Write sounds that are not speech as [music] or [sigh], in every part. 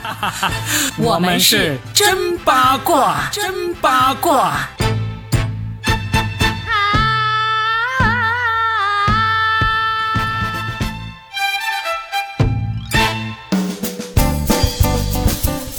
[laughs] 我们是真八卦，真八卦。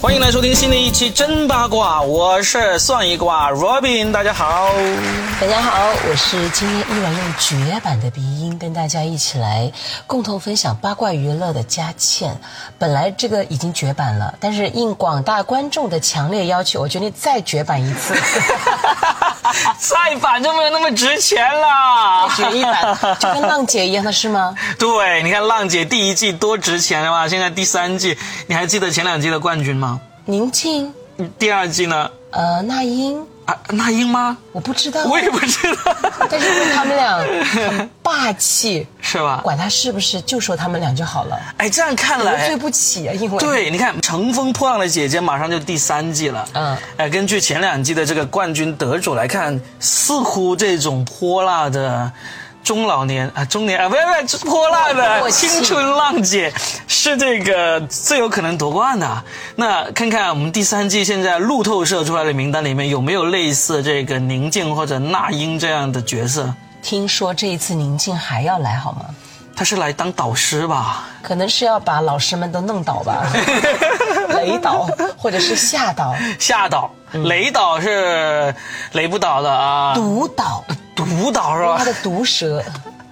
欢迎来收听新的一期真八卦，我是算一卦 Robin，大家好。大家好，我是今天依然用绝版的鼻音跟大家一起来共同分享八卦娱乐的佳倩。本来这个已经绝版了，但是应广大观众的强烈要求，我决定再绝版一次。[laughs] 再版就没有那么值钱了，绝一版就跟浪姐一样的是吗？对，你看浪姐第一季多值钱的吧？现在第三季，你还记得前两季的冠军吗？宁静，第二季呢？呃，那英。啊，那英吗？我不知道，我也不知道。[laughs] 但是因为他们俩很霸气，是吧？管他是不是，就说他们俩就好了。哎，这样看来得罪不起啊，因为对，你看《乘风破浪的姐姐》马上就第三季了。嗯，哎，根据前两季的这个冠军得主来看，似乎这种泼辣的。中老年啊，中年啊，不要不是泼辣的青春浪姐，是这个最有可能夺冠的。那看看我们第三季现在路透社出来的名单里面有没有类似这个宁静或者那英这样的角色？听说这一次宁静还要来好吗？他是来当导师吧？可能是要把老师们都弄倒吧？雷倒或者是吓倒？吓倒，雷倒是雷不倒的啊，毒倒。毒导是吧？他的毒舌，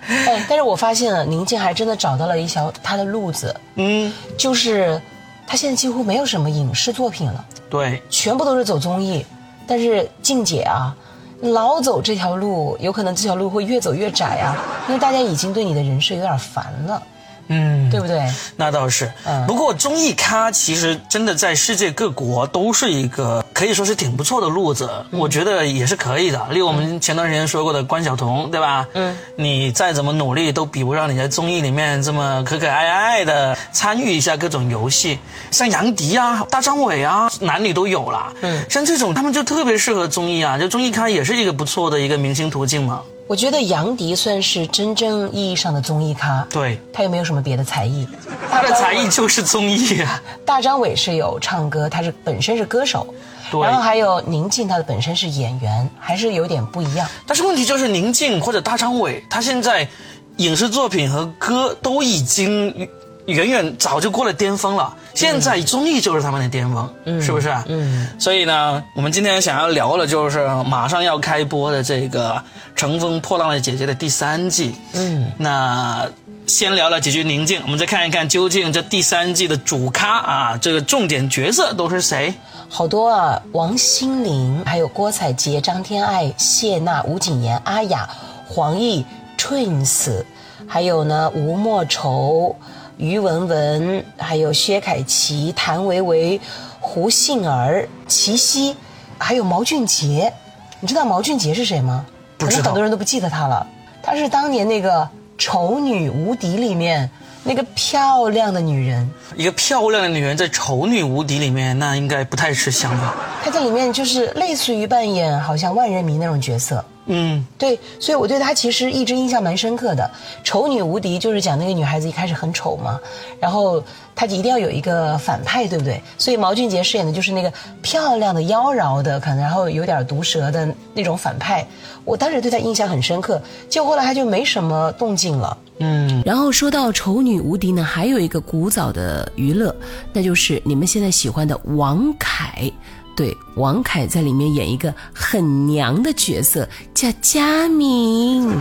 哎，但是我发现了，宁静还真的找到了一条他的路子，嗯，就是他现在几乎没有什么影视作品了，对，全部都是走综艺，但是静姐啊，老走这条路，有可能这条路会越走越窄啊，因为大家已经对你的人设有点烦了。嗯，对不对？那倒是。嗯，不过综艺咖其实真的在世界各国都是一个可以说是挺不错的路子，我觉得也是可以的。例如我们前段时间说过的关晓彤，对吧？嗯，你再怎么努力都比不上你在综艺里面这么可可爱爱的参与一下各种游戏。像杨迪啊、大张伟啊，男女都有了。嗯，像这种他们就特别适合综艺啊，就综艺咖也是一个不错的一个明星途径嘛。我觉得杨迪算是真正意义上的综艺咖，对他又没有什么别的才艺，他的才艺就是综艺啊。[laughs] 大张伟是有唱歌，他是本身是歌手，然后还有宁静，他的本身是演员，还是有点不一样。但是问题就是宁静或者大张伟，他现在影视作品和歌都已经。远远早就过了巅峰了，现在综艺就是他们的巅峰，嗯是不是？嗯，所以呢，我们今天想要聊的就是马上要开播的这个《乘风破浪的姐姐》的第三季。嗯，那先聊了几句宁静，我们再看一看究竟这第三季的主咖啊，这个重点角色都是谁？好多啊，王心凌，还有郭采洁、张天爱、谢娜、吴谨言、阿雅、黄奕、Twins，还有呢吴莫愁。于文文，还有薛凯琪、谭维维、胡杏儿、齐溪，还有毛俊杰。你知道毛俊杰是谁吗？可能很多人都不记得他了。他是当年那个《丑女无敌》里面那个漂亮的女人。一个漂亮的女人在《丑女无敌》里面，那应该不太吃香吧？她在里面就是类似于扮演好像万人迷那种角色。嗯，对，所以我对她其实一直印象蛮深刻的。丑女无敌就是讲那个女孩子一开始很丑嘛，然后她就一定要有一个反派，对不对？所以毛俊杰饰演的就是那个漂亮的、妖娆的，可能然后有点毒舌的那种反派。我当时对她印象很深刻，就后来她就没什么动静了。嗯，然后说到丑女无敌呢，还有一个古早的娱乐，那就是你们现在喜欢的王凯。对，王凯在里面演一个很娘的角色，叫佳敏。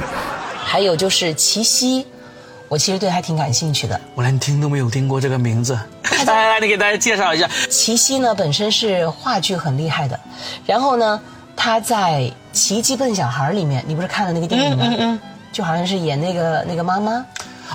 还有就是齐溪，我其实对他挺感兴趣的。我连听都没有听过这个名字。来来来，你给大家介绍一下。齐溪呢，本身是话剧很厉害的，然后呢，他在《奇迹笨小孩》里面，你不是看了那个电影吗？嗯嗯。就好像是演那个那个妈妈。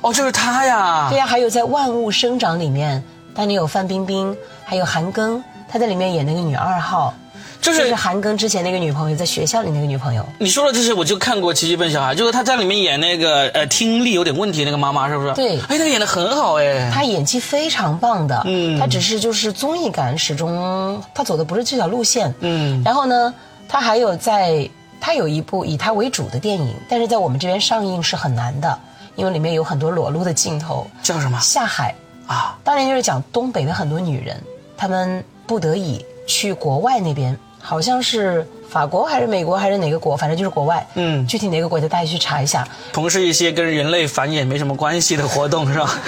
哦，就是他呀。对呀，还有在《万物生长》里面，当年有范冰冰，还有韩庚。他在里面演那个女二号，就是韩庚之前那个女朋友，在学校里那个女朋友。你说的这些，我就看过《奇迹笨小孩》，就是他在里面演那个呃听力有点问题那个妈妈，是不是？对。哎，他演的很好哎。他演技非常棒的，嗯。他只是就是综艺感始终他走的不是这条路线，嗯。然后呢，他还有在他有一部以他为主的电影，但是在我们这边上映是很难的，因为里面有很多裸露的镜头。叫什么？下海啊，当年就是讲东北的很多女人。她们不得已去国外那边，好像是法国还是美国还是哪个国，反正就是国外。嗯，具体哪个国家大家去查一下。从事一些跟人类繁衍没什么关系的活动是吧？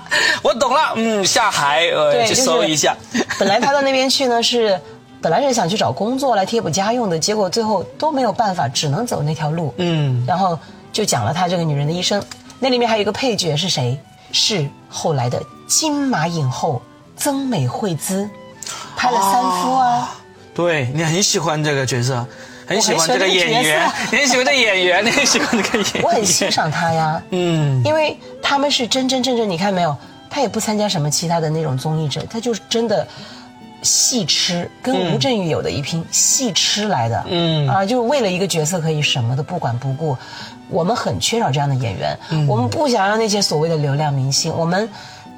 [laughs] 我懂了，嗯，下海呃去搜一下。本来他到那边去呢是。本来是想去找工作来贴补家用的，结果最后都没有办法，只能走那条路。嗯，然后就讲了他这个女人的一生。那里面还有一个配角是谁？是后来的金马影后曾美惠孜，拍了《三夫》啊。对你很喜欢这个角色，很喜欢这个演员，你很喜欢这演员，你很喜欢这个演员。我很欣赏他呀，嗯，因为他们是真真正正，你看没有？他也不参加什么其他的那种综艺者，他就是真的。戏痴跟吴镇宇有的一拼，戏痴来的，嗯啊，就是为了一个角色可以什么都不管不顾。我们很缺少这样的演员，我们不想让那些所谓的流量明星，我们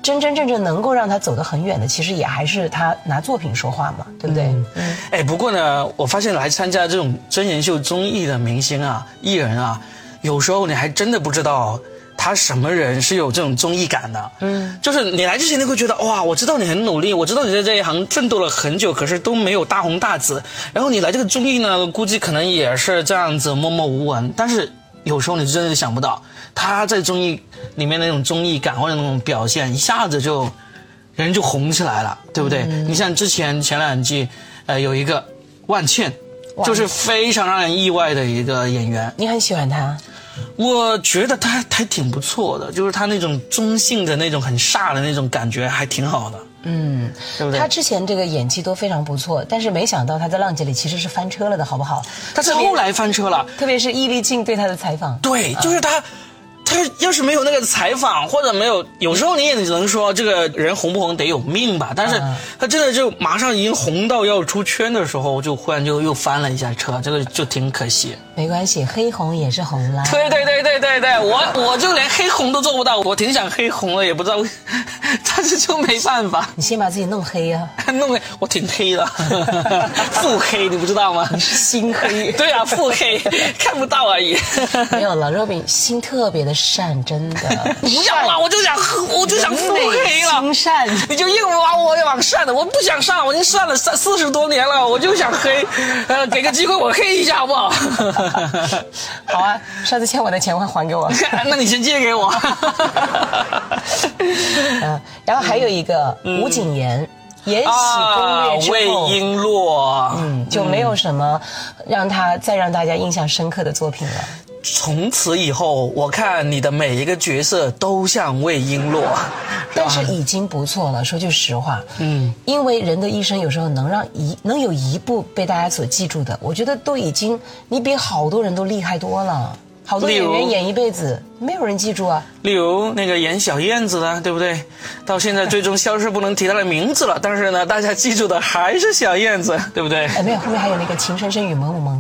真真正正能够让他走得很远的，其实也还是他拿作品说话嘛，对不对？嗯。哎，不过呢，我发现来参加这种真人秀综艺的明星啊、艺人啊，有时候你还真的不知道。他什么人是有这种综艺感的？嗯，就是你来之前你会觉得哇，我知道你很努力，我知道你在这一行奋斗了很久，可是都没有大红大紫。然后你来这个综艺呢，估计可能也是这样子默默无闻。但是有时候你真的想不到，他在综艺里面那种综艺感或者那种表现，一下子就人就红起来了，对不对？你像之前前两季，呃，有一个万茜，就是非常让人意外的一个演员。你很喜欢他？我觉得他还挺不错的，就是他那种中性的那种很飒的那种感觉还挺好的，嗯，对不对？他之前这个演技都非常不错，但是没想到他在浪姐里其实是翻车了的，好不好？他是后来翻车了，特别是易立竞对他的采访，对，就是他。他要是没有那个采访，或者没有，有时候你也只能说这个人红不红得有命吧。但是他真的就马上已经红到要出圈的时候，就忽然就又翻了一下车，这个就挺可惜。没关系，黑红也是红啦。对对对对对对，我我就连黑红都做不到，我挺想黑红的，也不知道，[laughs] 但是就没办法。你先把自己弄黑呀，[laughs] 弄黑，我挺黑的，[laughs] 腹黑，你不知道吗？你是心黑。对啊，腹黑，看不到而已。没有了，Robin 心特别的。善真的不要了，我就想，我就想腹黑了。心善，你就硬把我往善的，我不想善，我已经善了三四十多年了，我就想黑。呃，给个机会我黑一下好不好？好啊，上次欠我的钱快还给我。那你先借给我。嗯，然后还有一个吴谨言，《延禧攻略》之后，魏璎珞，嗯，就没有什么让他再让大家印象深刻的作品了。从此以后，我看你的每一个角色都像魏璎珞，[laughs] 但是已经不错了。说句实话，嗯，因为人的一生有时候能让一能有一部被大家所记住的，我觉得都已经你比好多人都厉害多了。好多演员演一辈子，没有人记住啊。例如那个演小燕子的，对不对？到现在最终消失不能提她的名字了，但是呢，大家记住的还是小燕子，对不对？哎，没有，后面还有那个《情深深雨蒙蒙》。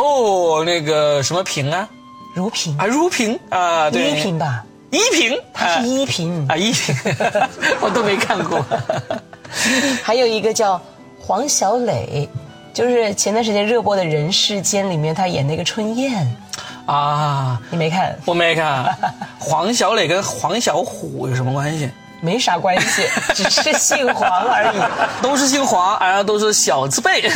哦，那个什么萍啊，如萍啊，如萍啊，对，依萍吧，依萍，她是依萍啊，依萍，[laughs] 我都没看过。[laughs] 还有一个叫黄小磊，就是前段时间热播的《人世间》里面，他演那个春燕啊，你没看？我没看。黄小磊跟黄小虎有什么关系？没啥关系，[laughs] 只是姓黄而已。都是姓黄，然后都是小字辈。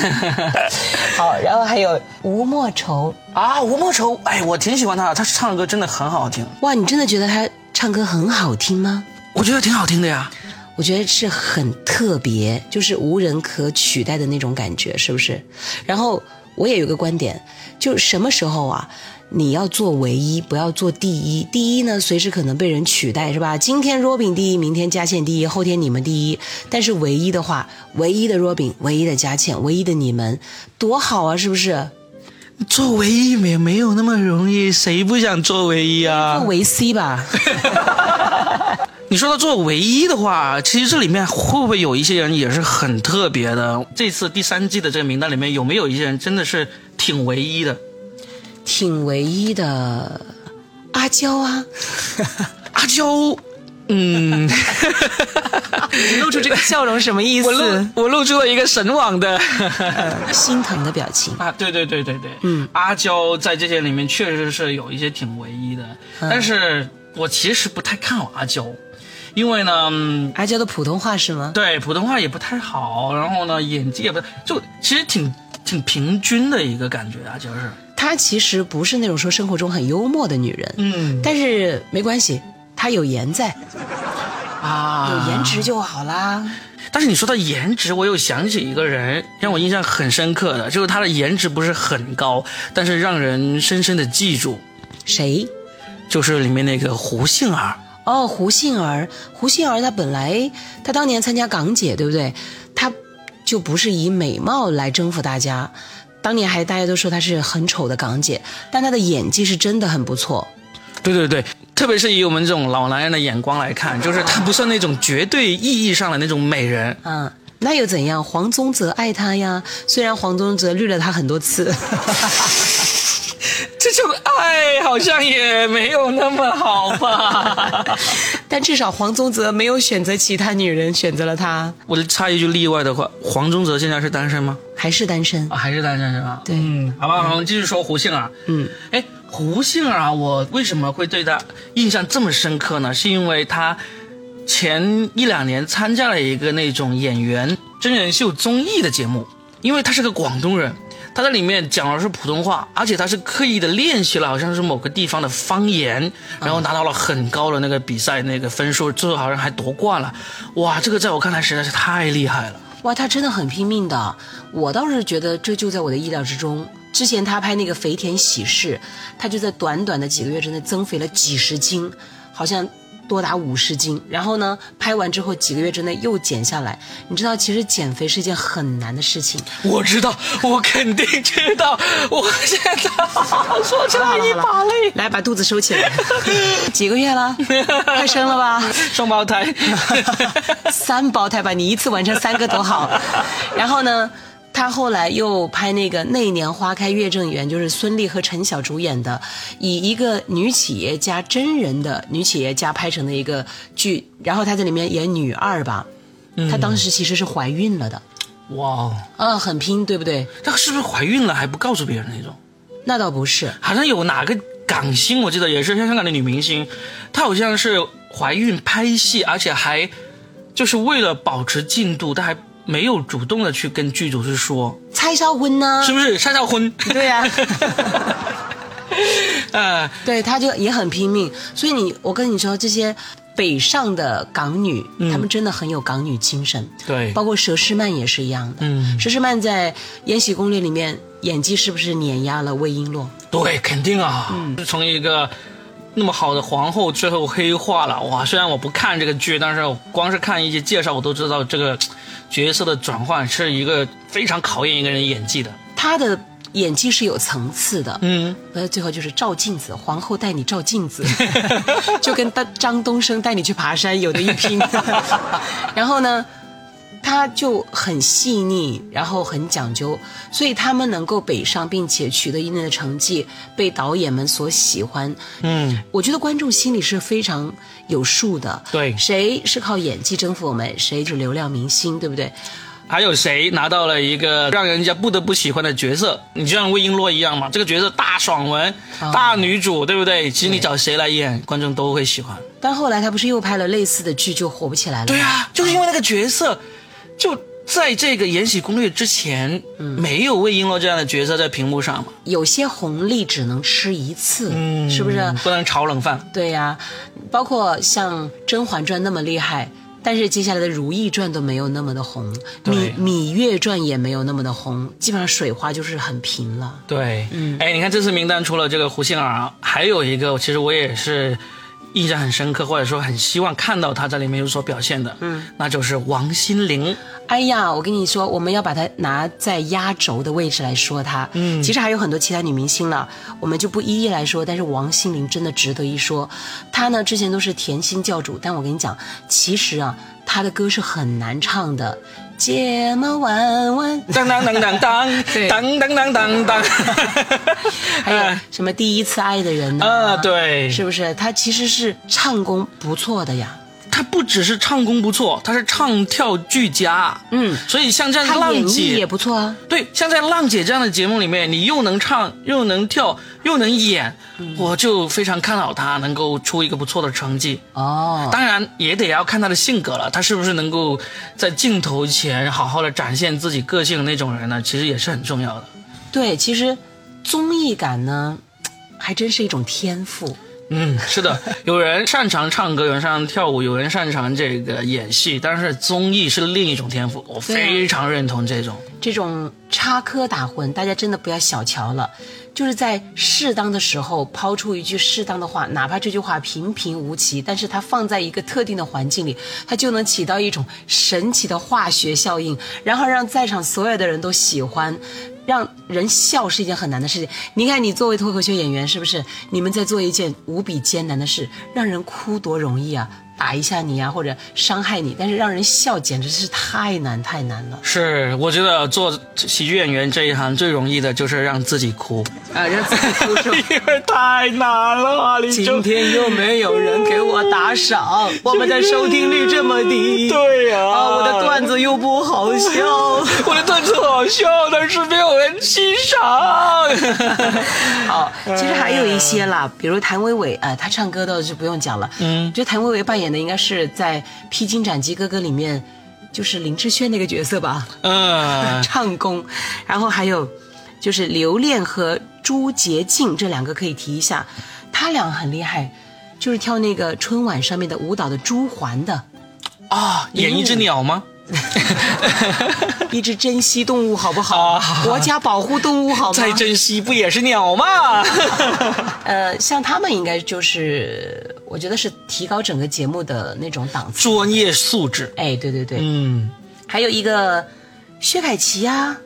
[laughs] 好，然后还有吴莫愁啊，吴莫愁，哎，我挺喜欢他，他唱歌真的很好听。哇，你真的觉得他唱歌很好听吗？我觉得挺好听的呀。我觉得是很特别，就是无人可取代的那种感觉，是不是？然后我也有个观点，就什么时候啊？你要做唯一，不要做第一。第一呢，随时可能被人取代，是吧？今天 Robin 第一，明天佳倩第一，后天你们第一。但是唯一的话，唯一的 Robin，唯一的佳倩，唯一的你们，多好啊，是不是？做唯一没没有那么容易，谁不想做唯一啊？做唯 C 吧。[laughs] 你说到做唯一的话，其实这里面会不会有一些人也是很特别的？这次第三季的这个名单里面有没有一些人真的是挺唯一的？挺唯一的，阿娇啊，[laughs] 阿娇，嗯，你露出这个笑容什么意思？[laughs] 我露我露出了一个神往的 [laughs] 心疼的表情啊！对对对对对，嗯，阿娇在这些里面确实是有一些挺唯一的，但是我其实不太看好阿娇，因为呢，阿娇的普通话是吗？对，普通话也不太好，然后呢，演技也不，就其实挺挺平均的一个感觉啊，就是。她其实不是那种说生活中很幽默的女人，嗯，但是没关系，她有颜在，啊，有颜值就好啦。但是你说到颜值，我又想起一个人让我印象很深刻的，就是她的颜值不是很高，但是让人深深的记住。谁？就是里面那个胡杏儿。哦，胡杏儿，胡杏儿她本来她当年参加港姐，对不对？她就不是以美貌来征服大家，当年还大家都说她是很丑的港姐，但她的演技是真的很不错。对对对。特别是以我们这种老男人的眼光来看，就是她不算那种绝对意义上的那种美人。嗯，那又怎样？黄宗泽爱她呀，虽然黄宗泽绿了她很多次。[laughs] 这种爱好像也没有那么好吧？[laughs] 但至少黄宗泽没有选择其他女人，选择了他。我插一句例外的话，黄宗泽现在是单身吗？还是单身？啊，还是单身是吧？对，嗯，好吧，我们继续说胡杏儿。嗯，哎。胡杏儿啊，我为什么会对她印象这么深刻呢？是因为她前一两年参加了一个那种演员真人秀综艺的节目，因为她是个广东人，他在里面讲的是普通话，而且他是刻意的练习了，好像是某个地方的方言，然后拿到了很高的那个比赛那个分数，最后好像还夺冠了。哇，这个在我看来实在是太厉害了。哇，他真的很拼命的，我倒是觉得这就在我的意料之中。之前他拍那个肥田喜事，他就在短短的几个月之内增肥了几十斤，好像多达五十斤。然后呢，拍完之后几个月之内又减下来。你知道，其实减肥是一件很难的事情。我知道，我肯定知道。我现在说出来一把泪。来，把肚子收起来。[laughs] 几个月了？快生了吧？[laughs] 双胞胎，[laughs] 三胞胎吧？你一次完成三个多好。然后呢？他后来又拍那个《那年花开月正圆》，就是孙俪和陈晓主演的，以一个女企业家真人的女企业家拍成的一个剧，然后她在里面演女二吧，她当时其实是怀孕了的，哇，嗯，很拼，对不对？她是不是怀孕了还不告诉别人那种？那倒不是，好像有哪个港星，我记得也是香港的女明星，她好像是怀孕拍戏，而且还就是为了保持进度，她还。没有主动的去跟剧组去说蔡少婚呢？是不是蔡少婚？对呀，[laughs] 呃，对，他就也很拼命。所以你，我跟你说，这些北上的港女，她们真的很有港女精神。对，包括佘诗曼也是一样的。嗯，佘诗曼在《延禧攻略》里面演技是不是碾压了魏璎珞？对，肯定啊。嗯，从一个。那么好的皇后最后黑化了哇！虽然我不看这个剧，但是光是看一些介绍，我都知道这个角色的转换是一个非常考验一个人演技的。她的演技是有层次的，嗯，呃，最后就是照镜子，皇后带你照镜子，[laughs] 就跟张张东升带你去爬山有的一拼。[laughs] 然后呢？他就很细腻，然后很讲究，所以他们能够北上，并且取得一定的成绩，被导演们所喜欢。嗯，我觉得观众心里是非常有数的。对，谁是靠演技征服我们，谁是流量明星，对不对？还有谁拿到了一个让人家不得不喜欢的角色？你就像魏璎珞一样嘛，这个角色大爽文、大女主，对不对？其实你找谁来演，观众都会喜欢。但后来他不是又拍了类似的剧，就火不起来了。对啊，就是因为那个角色。就在这个《延禧攻略》之前，没有魏璎珞这样的角色在屏幕上嘛？有些红利只能吃一次，是不是？不能炒冷饭。对呀，包括像《甄嬛传》那么厉害，但是接下来的《如懿传》都没有那么的红，《芈芈月传》也没有那么的红，基本上水花就是很平了。对，嗯，哎，你看这次名单除了这个胡杏儿，还有一个，其实我也是。印象很深刻，或者说很希望看到他在里面有所表现的，嗯，那就是王心凌。哎呀，我跟你说，我们要把她拿在压轴的位置来说她。嗯，其实还有很多其他女明星了，我们就不一一来说。但是王心凌真的值得一说。她呢，之前都是甜心教主，但我跟你讲，其实啊，她的歌是很难唱的。睫毛弯弯，当当当当当，当当当当当，[laughs] 还有什么第一次爱的人呢？啊，对，是不是？他其实是唱功不错的呀。她不只是唱功不错，他是唱跳俱佳。嗯，所以像这样浪姐也不错啊。对，像在浪姐这样的节目里面，你又能唱，又能跳，又能演，我就非常看好他能够出一个不错的成绩。哦，当然也得要看他的性格了，他是不是能够在镜头前好好的展现自己个性的那种人呢？其实也是很重要的。对，其实综艺感呢，还真是一种天赋。嗯，是的，有人擅长唱歌，有人擅长跳舞，有人擅长这个演戏，但是综艺是另一种天赋，我非常认同这种。这种插科打诨，大家真的不要小瞧了，就是在适当的时候抛出一句适当的话，哪怕这句话平平无奇，但是它放在一个特定的环境里，它就能起到一种神奇的化学效应，然后让在场所有的人都喜欢。让人笑是一件很难的事情。你看，你作为脱口秀演员，是不是你们在做一件无比艰难的事？让人哭多容易啊！打一下你呀，或者伤害你，但是让人笑简直是太难太难了。是，我觉得做喜剧演员这一行最容易的就是让自己哭啊，让自己哭，[laughs] 因为太难了。今天又没有人给我打赏，我们的收听率这么低。[laughs] 对呀，啊，我的段子又不好笑，[laughs] 我的段子好笑，但是没有人欣赏。好，其实还有一些啦，比如谭维维，啊，他唱歌的就不用讲了。嗯，就谭维维扮演。应该是在《披荆斩棘哥哥》里面，就是林志炫那个角色吧？嗯，[laughs] 唱功。然后还有就是刘恋和朱洁静这两个可以提一下，他俩很厉害，就是跳那个春晚上面的舞蹈的朱环的。啊，演一只鸟吗？[laughs] 一只珍惜动物好不好？国家保护动物好吗？再珍惜不也是鸟吗？[laughs] 呃，像他们应该就是，我觉得是提高整个节目的那种档次、专业素质。哎，对对对，嗯，还有一个薛凯琪呀，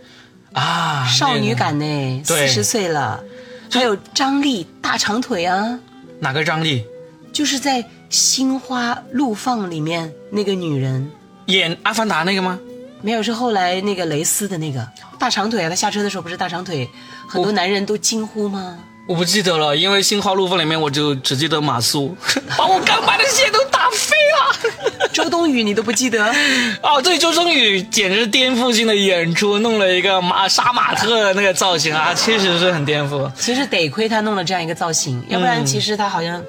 啊，少女感呢，四十岁了。还有张丽，大长腿啊。哪个张丽？就是在《心花怒放》里面那个女人。演阿凡达那个吗？没有，是后来那个蕾丝的那个大长腿啊。他下车的时候不是大长腿，很多男人都惊呼吗？我不记得了，因为《心花怒放》里面我就只记得马苏，把我刚买的鞋都打飞了。[laughs] 周冬雨你都不记得？哦，对，周冬雨简直颠覆性的演出，弄了一个马杀马特的那个造型啊，确实是很颠覆。其实得亏他弄了这样一个造型，要不然其实他好像。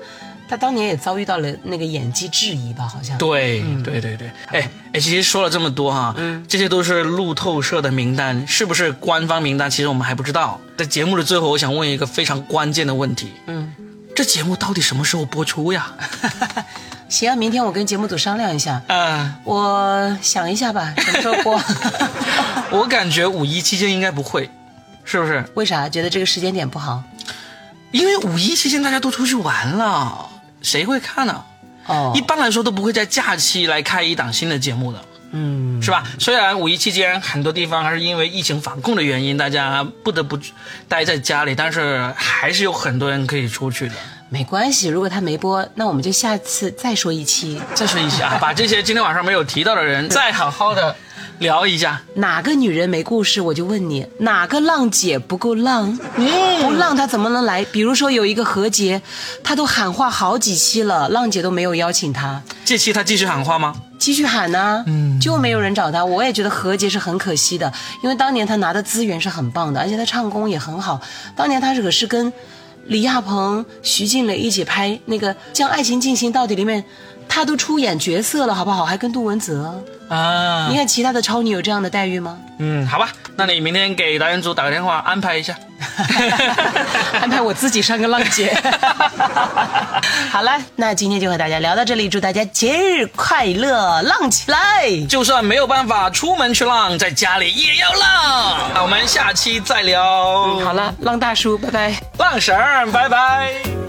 他当年也遭遇到了那个演技质疑吧？好像对对对对，哎哎，其实说了这么多哈，嗯，这些都是路透社的名单，是不是官方名单？其实我们还不知道。在节目的最后，我想问一个非常关键的问题，嗯，这节目到底什么时候播出呀？[laughs] 行啊，明天我跟节目组商量一下。嗯，我想一下吧，什么时候播？[laughs] 我感觉五一期间应该不会，是不是？为啥？觉得这个时间点不好？因为五一期间大家都出去玩了。谁会看呢？哦，一般来说都不会在假期来开一档新的节目的，嗯，是吧？虽然五一期间很多地方还是因为疫情防控的原因，大家不得不待在家里，但是还是有很多人可以出去的。没关系，如果他没播，那我们就下次再说一期，再说一期啊，把这些今天晚上没有提到的人再好好的。聊一下哪个女人没故事，我就问你哪个浪姐不够浪？不浪她怎么能来？比如说有一个何洁，她都喊话好几期了，浪姐都没有邀请她。这期她继续喊话吗？继续喊呢，嗯，就没有人找她。我也觉得何洁是很可惜的，因为当年她拿的资源是很棒的，而且她唱功也很好。当年她可是跟李亚鹏、徐静蕾一起拍那个《将爱情进行到底》里面。他都出演角色了，好不好？还跟杜文泽啊？你看其他的超女有这样的待遇吗？嗯，好吧，那你明天给导演组打个电话安排一下，[laughs] 安排我自己上个浪姐。[laughs] 好了，那今天就和大家聊到这里，祝大家节日快乐，浪起来！就算没有办法出门去浪，在家里也要浪。那我们下期再聊。好了，浪大叔，拜拜；浪婶，拜拜。